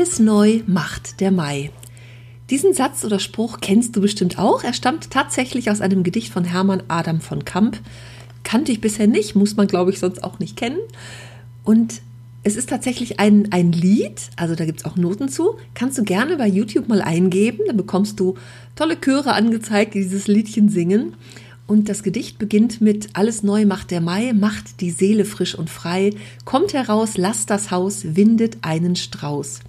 Alles neu macht der Mai. Diesen Satz oder Spruch kennst du bestimmt auch. Er stammt tatsächlich aus einem Gedicht von Hermann Adam von Kamp. Kannte ich bisher nicht, muss man glaube ich sonst auch nicht kennen. Und es ist tatsächlich ein, ein Lied, also da gibt es auch Noten zu. Kannst du gerne bei YouTube mal eingeben, dann bekommst du tolle Chöre angezeigt, die dieses Liedchen singen. Und das Gedicht beginnt mit Alles neu macht der Mai, macht die Seele frisch und frei, kommt heraus, lasst das Haus, windet einen Strauß.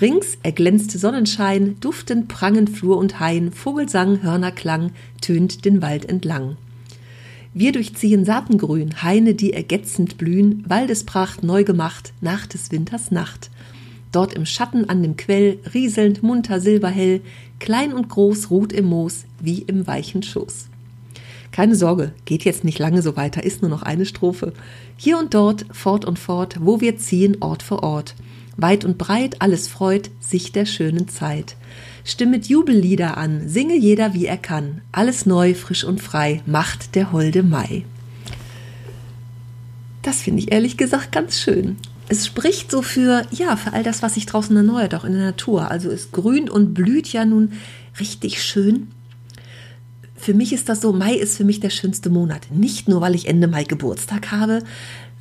Rings erglänzte Sonnenschein, duftend prangen Flur und Hain, Vogelsang, Hörnerklang, tönt den Wald entlang. Wir durchziehen Saatengrün, Haine, die ergetzend blühen, Waldespracht neu gemacht, nach des Winters Nacht. Dort im Schatten an dem Quell, rieselnd munter silberhell, klein und groß ruht im Moos, wie im weichen Schoß. Keine Sorge, geht jetzt nicht lange so weiter, ist nur noch eine Strophe. Hier und dort, fort und fort, wo wir ziehen, Ort für Ort. Weit und breit alles freut sich der schönen Zeit. Stimmet Jubellieder an, singe jeder wie er kann. Alles neu, frisch und frei, macht der holde Mai. Das finde ich ehrlich gesagt ganz schön. Es spricht so für, ja, für all das, was sich draußen erneuert, auch in der Natur. Also es grünt und blüht ja nun richtig schön. Für mich ist das so, Mai ist für mich der schönste Monat. Nicht nur, weil ich Ende Mai Geburtstag habe,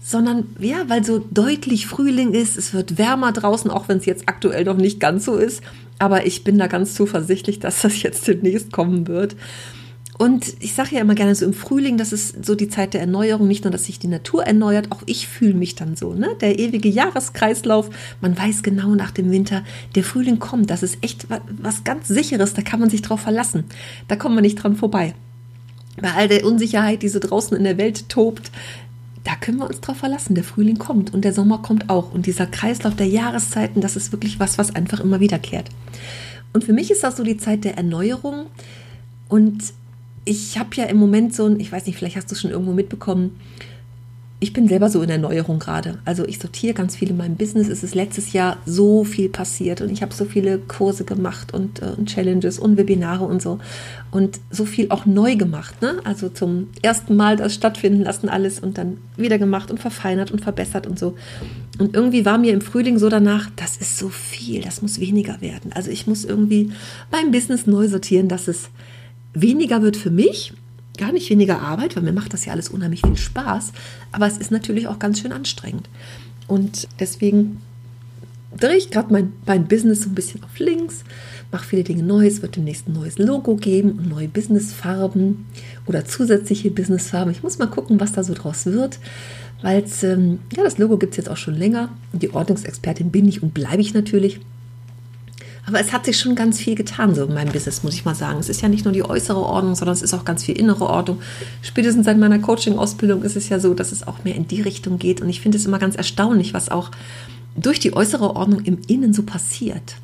sondern ja, weil so deutlich Frühling ist, es wird wärmer draußen, auch wenn es jetzt aktuell noch nicht ganz so ist. Aber ich bin da ganz zuversichtlich, dass das jetzt demnächst kommen wird. Und ich sage ja immer gerne so im Frühling, das ist so die Zeit der Erneuerung, nicht nur, dass sich die Natur erneuert, auch ich fühle mich dann so, ne? Der ewige Jahreskreislauf, man weiß genau nach dem Winter, der Frühling kommt, das ist echt was ganz sicheres, da kann man sich drauf verlassen. Da kommt man nicht dran vorbei. Bei all der Unsicherheit, die so draußen in der Welt tobt, da können wir uns drauf verlassen. Der Frühling kommt und der Sommer kommt auch. Und dieser Kreislauf der Jahreszeiten, das ist wirklich was, was einfach immer wiederkehrt. Und für mich ist das so die Zeit der Erneuerung. Und ich habe ja im Moment so ein, ich weiß nicht, vielleicht hast du es schon irgendwo mitbekommen, ich bin selber so in Erneuerung gerade. Also ich sortiere ganz viel in meinem Business. Es ist letztes Jahr so viel passiert und ich habe so viele Kurse gemacht und, äh, und, Challenges und Webinare und so und so viel auch neu gemacht. Ne? Also zum ersten Mal das stattfinden lassen alles und dann wieder gemacht und verfeinert und verbessert und so. Und irgendwie war mir im Frühling so danach, das ist so viel, das muss weniger werden. Also ich muss irgendwie mein Business neu sortieren, dass es weniger wird für mich gar nicht weniger Arbeit, weil mir macht das ja alles unheimlich viel Spaß, aber es ist natürlich auch ganz schön anstrengend. Und deswegen drehe ich gerade mein, mein Business so ein bisschen auf links, mache viele Dinge neu. Es wird demnächst ein neues Logo geben und neue Businessfarben oder zusätzliche Businessfarben. Ich muss mal gucken, was da so draus wird, weil ähm, ja, das Logo gibt es jetzt auch schon länger. Die Ordnungsexpertin bin ich und bleibe ich natürlich. Aber es hat sich schon ganz viel getan, so in meinem Business, muss ich mal sagen. Es ist ja nicht nur die äußere Ordnung, sondern es ist auch ganz viel innere Ordnung. Spätestens seit meiner Coaching-Ausbildung ist es ja so, dass es auch mehr in die Richtung geht. Und ich finde es immer ganz erstaunlich, was auch durch die äußere Ordnung im Innen so passiert.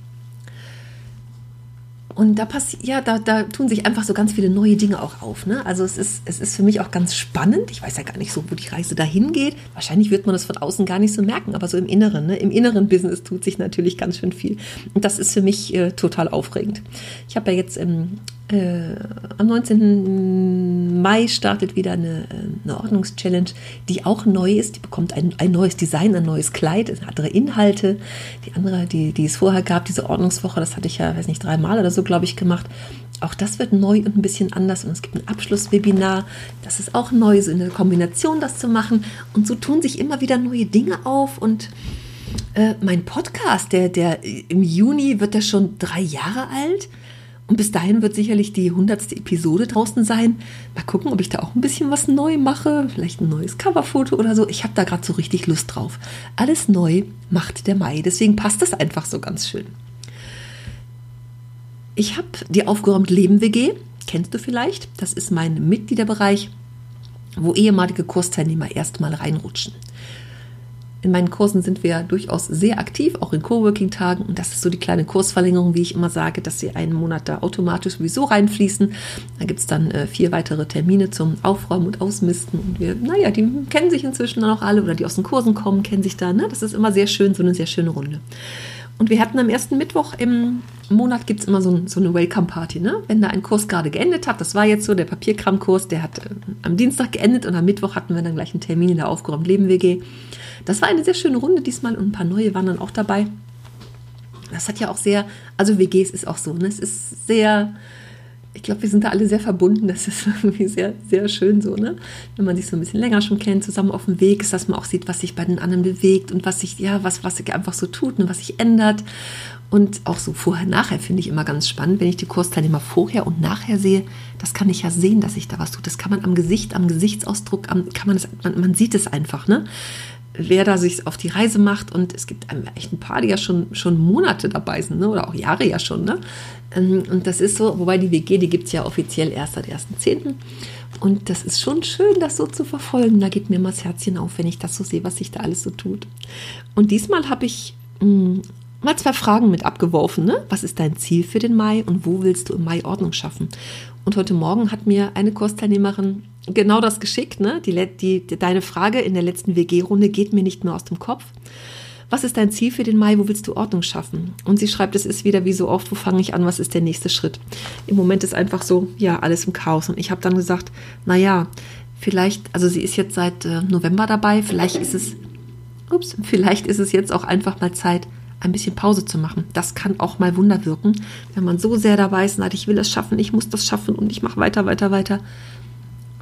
Und da passiert, ja, da, da tun sich einfach so ganz viele neue Dinge auch auf. Ne? Also es ist, es ist für mich auch ganz spannend. Ich weiß ja gar nicht so, wo die Reise dahin geht. Wahrscheinlich wird man das von außen gar nicht so merken, aber so im Inneren, ne? im inneren Business tut sich natürlich ganz schön viel. Und das ist für mich äh, total aufregend. Ich habe ja jetzt im äh, am 19. Mai startet wieder eine, äh, eine Ordnungschallenge, die auch neu ist. Die bekommt ein, ein neues Design, ein neues Kleid, andere Inhalte. Die andere, die, die es vorher gab, diese Ordnungswoche, das hatte ich ja, weiß nicht, dreimal oder so, glaube ich, gemacht. Auch das wird neu und ein bisschen anders. Und es gibt ein Abschlusswebinar. Das ist auch neu, so in der Kombination das zu machen. Und so tun sich immer wieder neue Dinge auf. Und äh, mein Podcast, der, der im Juni wird er schon drei Jahre alt. Und bis dahin wird sicherlich die hundertste Episode draußen sein. Mal gucken, ob ich da auch ein bisschen was neu mache. Vielleicht ein neues Coverfoto oder so. Ich habe da gerade so richtig Lust drauf. Alles neu macht der Mai. Deswegen passt das einfach so ganz schön. Ich habe die aufgeräumt Leben WG. Kennst du vielleicht? Das ist mein Mitgliederbereich, wo ehemalige Kursteilnehmer erstmal reinrutschen. In meinen Kursen sind wir durchaus sehr aktiv, auch in Coworking-Tagen. Und das ist so die kleine Kursverlängerung, wie ich immer sage, dass sie einen Monat da automatisch sowieso reinfließen. Da gibt es dann äh, vier weitere Termine zum Aufräumen und Ausmisten. Und wir, naja, die kennen sich inzwischen dann auch alle oder die aus den Kursen kommen, kennen sich da. Ne? Das ist immer sehr schön, so eine sehr schöne Runde. Und wir hatten am ersten Mittwoch im Monat gibt es immer so, so eine Welcome-Party. Ne? Wenn da ein Kurs gerade geendet hat, das war jetzt so der Papierkram-Kurs, der hat äh, am Dienstag geendet und am Mittwoch hatten wir dann gleich einen Termin in der Aufgeräumt Leben WG. Das war eine sehr schöne Runde diesmal und ein paar neue waren dann auch dabei. Das hat ja auch sehr, also WGs ist auch so, ne? es ist sehr, ich glaube, wir sind da alle sehr verbunden. Das ist irgendwie sehr, sehr schön so, ne? Wenn man sich so ein bisschen länger schon kennt, zusammen auf dem Weg ist, dass man auch sieht, was sich bei den anderen bewegt und was sich, ja, was, was sich einfach so tut und was sich ändert. Und auch so vorher, nachher finde ich immer ganz spannend, wenn ich die Kursteilnehmer vorher und nachher sehe. Das kann ich ja sehen, dass sich da was tut. Das kann man am Gesicht, am Gesichtsausdruck, am, kann man das, man, man sieht es einfach, ne? Wer da sich auf die Reise macht. Und es gibt echt ein paar, die ja schon, schon Monate dabei sind, ne? oder auch Jahre ja schon. Ne? Ähm, und das ist so, wobei die WG, die gibt es ja offiziell erst seit 1.10. Und das ist schon schön, das so zu verfolgen. Da geht mir mal das Herzchen auf, wenn ich das so sehe, was sich da alles so tut. Und diesmal habe ich hm, mal zwei Fragen mit abgeworfen. Ne? Was ist dein Ziel für den Mai und wo willst du im Mai Ordnung schaffen? Und heute Morgen hat mir eine Kursteilnehmerin genau das geschickt. Ne? Die, die, deine Frage in der letzten WG-Runde geht mir nicht mehr aus dem Kopf. Was ist dein Ziel für den Mai? Wo willst du Ordnung schaffen? Und sie schreibt, es ist wieder wie so oft, wo fange ich an? Was ist der nächste Schritt? Im Moment ist einfach so, ja, alles im Chaos. Und ich habe dann gesagt, naja, vielleicht, also sie ist jetzt seit äh, November dabei, vielleicht ist es, ups, vielleicht ist es jetzt auch einfach mal Zeit, ein bisschen Pause zu machen. Das kann auch mal Wunder wirken, wenn man so sehr dabei ist sagt, ich will das schaffen, ich muss das schaffen und ich mache weiter, weiter, weiter.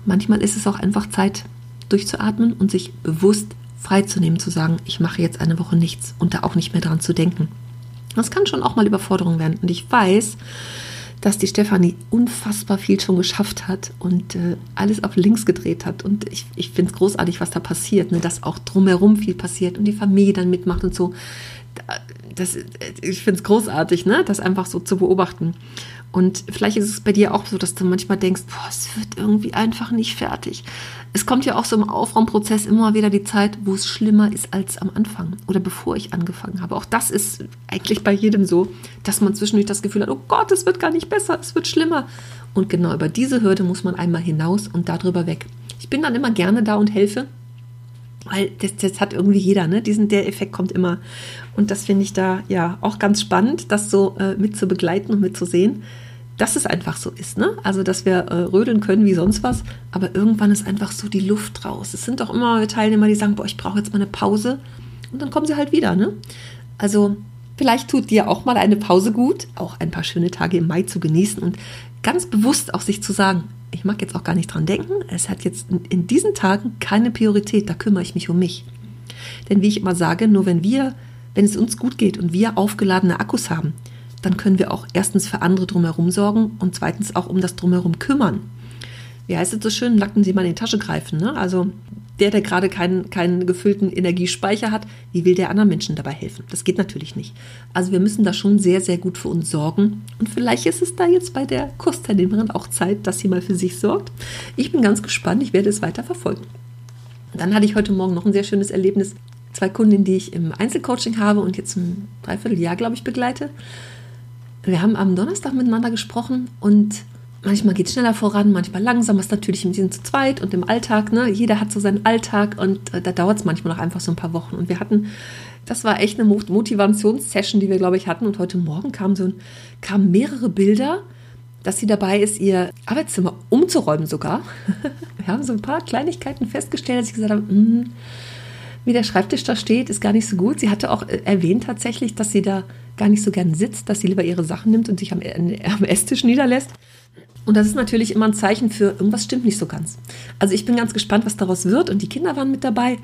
Manchmal ist es auch einfach Zeit, durchzuatmen und sich bewusst freizunehmen, zu sagen, ich mache jetzt eine Woche nichts und da auch nicht mehr dran zu denken. Das kann schon auch mal Überforderung werden. Und ich weiß, dass die Stefanie unfassbar viel schon geschafft hat und äh, alles auf links gedreht hat. Und ich, ich finde es großartig, was da passiert, ne? dass auch drumherum viel passiert und die Familie dann mitmacht und so das, ich finde es großartig, ne? das einfach so zu beobachten. Und vielleicht ist es bei dir auch so, dass du manchmal denkst, boah, es wird irgendwie einfach nicht fertig. Es kommt ja auch so im Aufraumprozess immer wieder die Zeit, wo es schlimmer ist als am Anfang oder bevor ich angefangen habe. Auch das ist eigentlich bei jedem so, dass man zwischendurch das Gefühl hat, oh Gott, es wird gar nicht besser, es wird schlimmer. Und genau über diese Hürde muss man einmal hinaus und darüber weg. Ich bin dann immer gerne da und helfe weil das, das hat irgendwie jeder, ne? Diesen, der Effekt kommt immer. Und das finde ich da ja auch ganz spannend, das so äh, mit zu begleiten und mitzusehen, dass es einfach so ist, ne? Also, dass wir äh, rödeln können wie sonst was, aber irgendwann ist einfach so die Luft raus. Es sind doch immer Teilnehmer, die sagen, boah, ich brauche jetzt mal eine Pause. Und dann kommen sie halt wieder, ne? Also, vielleicht tut dir auch mal eine Pause gut, auch ein paar schöne Tage im Mai zu genießen und ganz bewusst auch sich zu sagen, ich mag jetzt auch gar nicht dran denken, es hat jetzt in diesen Tagen keine Priorität, da kümmere ich mich um mich. Denn wie ich immer sage, nur wenn wir, wenn es uns gut geht und wir aufgeladene Akkus haben, dann können wir auch erstens für andere drumherum sorgen und zweitens auch um das drumherum kümmern. Wie heißt es so schön, nackten sie mal in die Tasche greifen. Ne? Also der, der gerade keinen, keinen gefüllten Energiespeicher hat, wie will der anderen Menschen dabei helfen? Das geht natürlich nicht. Also wir müssen da schon sehr, sehr gut für uns sorgen. Und vielleicht ist es da jetzt bei der Kursteilnehmerin auch Zeit, dass sie mal für sich sorgt. Ich bin ganz gespannt, ich werde es weiter verfolgen. Dann hatte ich heute Morgen noch ein sehr schönes Erlebnis. Zwei Kundinnen, die ich im Einzelcoaching habe und jetzt ein Dreivierteljahr, glaube ich, begleite. Wir haben am Donnerstag miteinander gesprochen und manchmal geht es schneller voran, manchmal langsamer. Ist natürlich im Sinne zu zweit und im Alltag. Ne? Jeder hat so seinen Alltag und äh, da dauert es manchmal noch einfach so ein paar Wochen. Und wir hatten, das war echt eine Motivationssession, die wir, glaube ich, hatten. Und heute Morgen kamen so kamen mehrere Bilder, dass sie dabei ist, ihr Arbeitszimmer umzuräumen sogar. wir haben so ein paar Kleinigkeiten festgestellt, dass ich gesagt habe, mh, wie der Schreibtisch da steht, ist gar nicht so gut. Sie hatte auch äh, erwähnt tatsächlich, dass sie da gar nicht so gern sitzt, dass sie lieber ihre Sachen nimmt und sich am, am Esstisch niederlässt. Und das ist natürlich immer ein Zeichen für, irgendwas stimmt nicht so ganz. Also ich bin ganz gespannt, was daraus wird. Und die Kinder waren mit dabei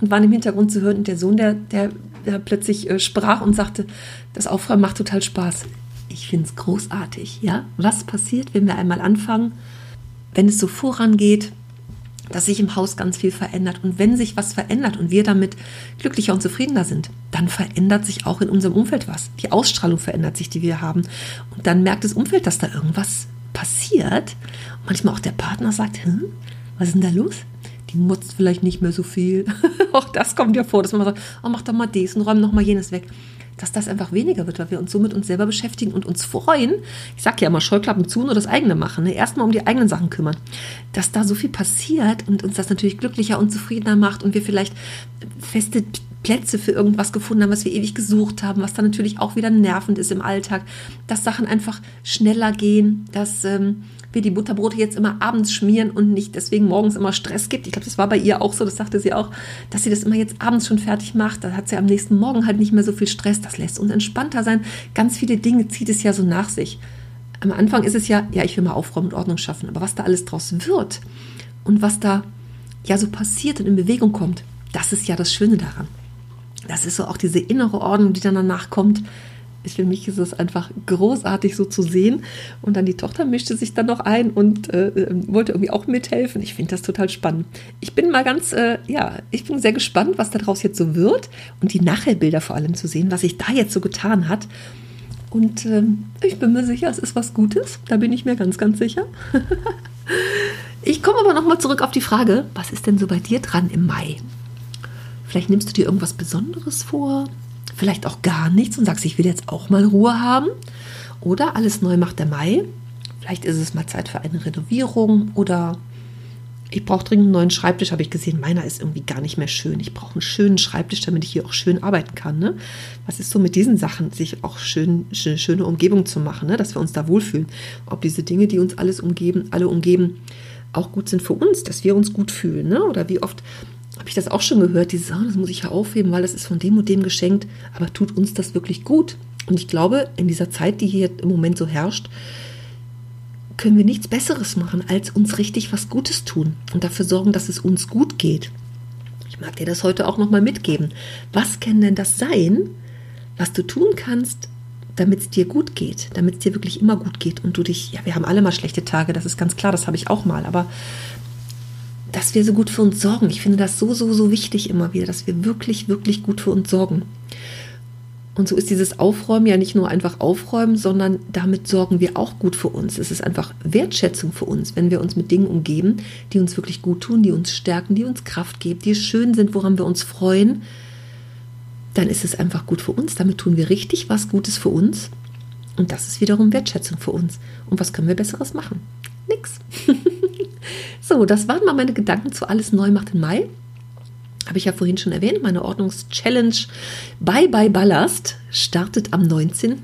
und waren im Hintergrund zu hören. Und der Sohn, der, der, der plötzlich äh, sprach und sagte, das Aufräumen macht total Spaß. Ich finde es großartig. Ja? Was passiert, wenn wir einmal anfangen, wenn es so vorangeht, dass sich im Haus ganz viel verändert. Und wenn sich was verändert und wir damit glücklicher und zufriedener sind, dann verändert sich auch in unserem Umfeld was. Die Ausstrahlung verändert sich, die wir haben. Und dann merkt das Umfeld, dass da irgendwas passiert. Manchmal auch der Partner sagt, hm, was ist denn da los? die mutzt vielleicht nicht mehr so viel. auch das kommt ja vor, dass man sagt, oh, mach doch mal dies und räum noch mal jenes weg. Dass das einfach weniger wird, weil wir uns so mit uns selber beschäftigen und uns freuen. Ich sage ja immer, Scheuklappen zu und das eigene machen. Ne? Erstmal um die eigenen Sachen kümmern. Dass da so viel passiert und uns das natürlich glücklicher und zufriedener macht und wir vielleicht feste Plätze für irgendwas gefunden haben, was wir ewig gesucht haben, was dann natürlich auch wieder nervend ist im Alltag, dass Sachen einfach schneller gehen, dass ähm, wir die Butterbrote jetzt immer abends schmieren und nicht deswegen morgens immer Stress gibt. Ich glaube, das war bei ihr auch so, das sagte sie auch, dass sie das immer jetzt abends schon fertig macht. Da hat sie am nächsten Morgen halt nicht mehr so viel Stress. Das lässt uns entspannter sein. Ganz viele Dinge zieht es ja so nach sich. Am Anfang ist es ja, ja, ich will mal Aufräumen und Ordnung schaffen, aber was da alles draus wird und was da ja so passiert und in Bewegung kommt, das ist ja das Schöne daran. Das ist so auch diese innere Ordnung, die dann danach kommt für mich ist es einfach großartig so zu sehen. Und dann die Tochter mischte sich dann noch ein und äh, ähm, wollte irgendwie auch mithelfen. Ich finde das total spannend. Ich bin mal ganz, äh, ja, ich bin sehr gespannt, was daraus jetzt so wird und die Nachherbilder vor allem zu sehen, was sich da jetzt so getan hat. Und äh, ich bin mir sicher, es ist was Gutes. Da bin ich mir ganz, ganz sicher. ich komme aber nochmal zurück auf die Frage, was ist denn so bei dir dran im Mai? Vielleicht nimmst du dir irgendwas Besonderes vor? vielleicht auch gar nichts und sagst, ich will jetzt auch mal Ruhe haben. Oder alles neu macht der Mai. Vielleicht ist es mal Zeit für eine Renovierung oder ich brauche dringend einen neuen Schreibtisch, habe ich gesehen. Meiner ist irgendwie gar nicht mehr schön. Ich brauche einen schönen Schreibtisch, damit ich hier auch schön arbeiten kann. Ne? Was ist so mit diesen Sachen, sich auch schön, schön schöne Umgebung zu machen, ne? dass wir uns da wohlfühlen. Ob diese Dinge, die uns alles umgeben, alle umgeben, auch gut sind für uns, dass wir uns gut fühlen. Ne? Oder wie oft habe ich das auch schon gehört, dieses, oh, das muss ich ja aufheben, weil das ist von dem und dem geschenkt, aber tut uns das wirklich gut? Und ich glaube, in dieser Zeit, die hier im Moment so herrscht, können wir nichts Besseres machen, als uns richtig was Gutes tun und dafür sorgen, dass es uns gut geht. Ich mag dir das heute auch nochmal mitgeben. Was kann denn das sein, was du tun kannst, damit es dir gut geht, damit es dir wirklich immer gut geht und du dich, ja, wir haben alle mal schlechte Tage, das ist ganz klar, das habe ich auch mal, aber dass wir so gut für uns sorgen. Ich finde das so, so, so wichtig immer wieder, dass wir wirklich, wirklich gut für uns sorgen. Und so ist dieses Aufräumen ja nicht nur einfach aufräumen, sondern damit sorgen wir auch gut für uns. Es ist einfach Wertschätzung für uns, wenn wir uns mit Dingen umgeben, die uns wirklich gut tun, die uns stärken, die uns Kraft geben, die schön sind, woran wir uns freuen. Dann ist es einfach gut für uns. Damit tun wir richtig was Gutes für uns. Und das ist wiederum Wertschätzung für uns. Und was können wir Besseres machen? Nix. So, das waren mal meine Gedanken zu Alles Neu macht im Mai. Habe ich ja vorhin schon erwähnt, meine Ordnungschallenge Bye Bye Ballast startet am 19.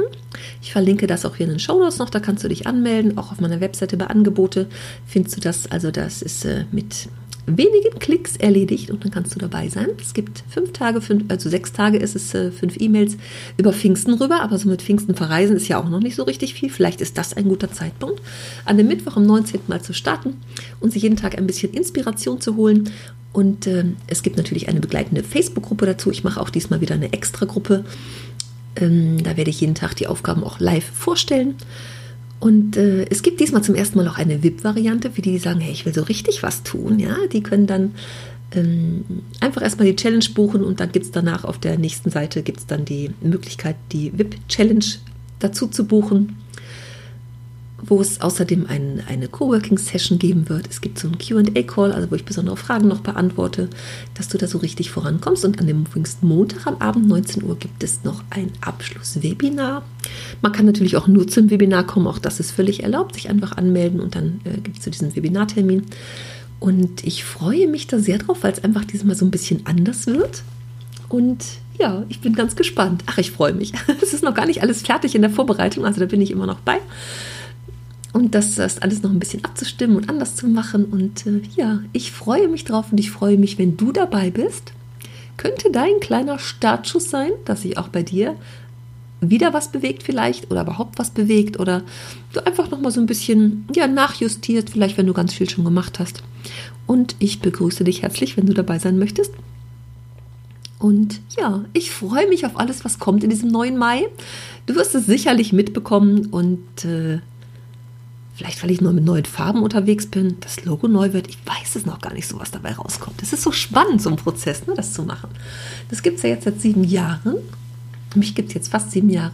Ich verlinke das auch hier in den Show Notes noch, da kannst du dich anmelden. Auch auf meiner Webseite bei Angebote findest du das. Also das ist äh, mit wenigen Klicks erledigt und dann kannst du dabei sein. Es gibt fünf Tage, fünf, also sechs Tage ist es äh, fünf E-Mails über Pfingsten rüber, aber so mit Pfingsten verreisen ist ja auch noch nicht so richtig viel. Vielleicht ist das ein guter Zeitpunkt, an dem Mittwoch am 19. Mal zu starten und sich jeden Tag ein bisschen Inspiration zu holen. Und äh, es gibt natürlich eine begleitende Facebook-Gruppe dazu. Ich mache auch diesmal wieder eine Extra-Gruppe. Ähm, da werde ich jeden Tag die Aufgaben auch live vorstellen. Und äh, es gibt diesmal zum ersten Mal auch eine VIP-Variante für die, die sagen, hey, ich will so richtig was tun. Ja, die können dann ähm, einfach erstmal die Challenge buchen und dann gibt es danach auf der nächsten Seite gibt's dann die Möglichkeit, die VIP-Challenge dazu zu buchen wo es außerdem ein, eine Coworking-Session geben wird. Es gibt so einen QA-Call, also wo ich besondere Fragen noch beantworte, dass du da so richtig vorankommst. Und an dem Montag am Abend 19 Uhr gibt es noch ein Abschlusswebinar. Man kann natürlich auch nur zum Webinar kommen, auch das ist völlig erlaubt, sich einfach anmelden und dann äh, gibt es zu diesem Webinartermin. Und ich freue mich da sehr drauf, weil es einfach diesmal so ein bisschen anders wird. Und ja, ich bin ganz gespannt. Ach, ich freue mich. Es ist noch gar nicht alles fertig in der Vorbereitung, also da bin ich immer noch bei und das, das alles noch ein bisschen abzustimmen und anders zu machen. Und äh, ja, ich freue mich drauf und ich freue mich, wenn du dabei bist. Könnte dein kleiner Startschuss sein, dass sich auch bei dir wieder was bewegt vielleicht oder überhaupt was bewegt oder du einfach noch mal so ein bisschen ja, nachjustierst, vielleicht wenn du ganz viel schon gemacht hast. Und ich begrüße dich herzlich, wenn du dabei sein möchtest. Und ja, ich freue mich auf alles, was kommt in diesem neuen Mai. Du wirst es sicherlich mitbekommen und äh, Vielleicht, weil ich nur mit neuen Farben unterwegs bin, das Logo neu wird. Ich weiß es noch gar nicht so, was dabei rauskommt. Es ist so spannend, so ein Prozess, ne, das zu machen. Das gibt es ja jetzt seit sieben Jahren. Mich gibt es jetzt fast sieben Jahre.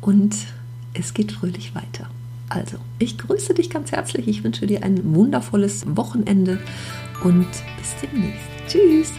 Und es geht fröhlich weiter. Also, ich grüße dich ganz herzlich. Ich wünsche dir ein wundervolles Wochenende und bis demnächst. Tschüss.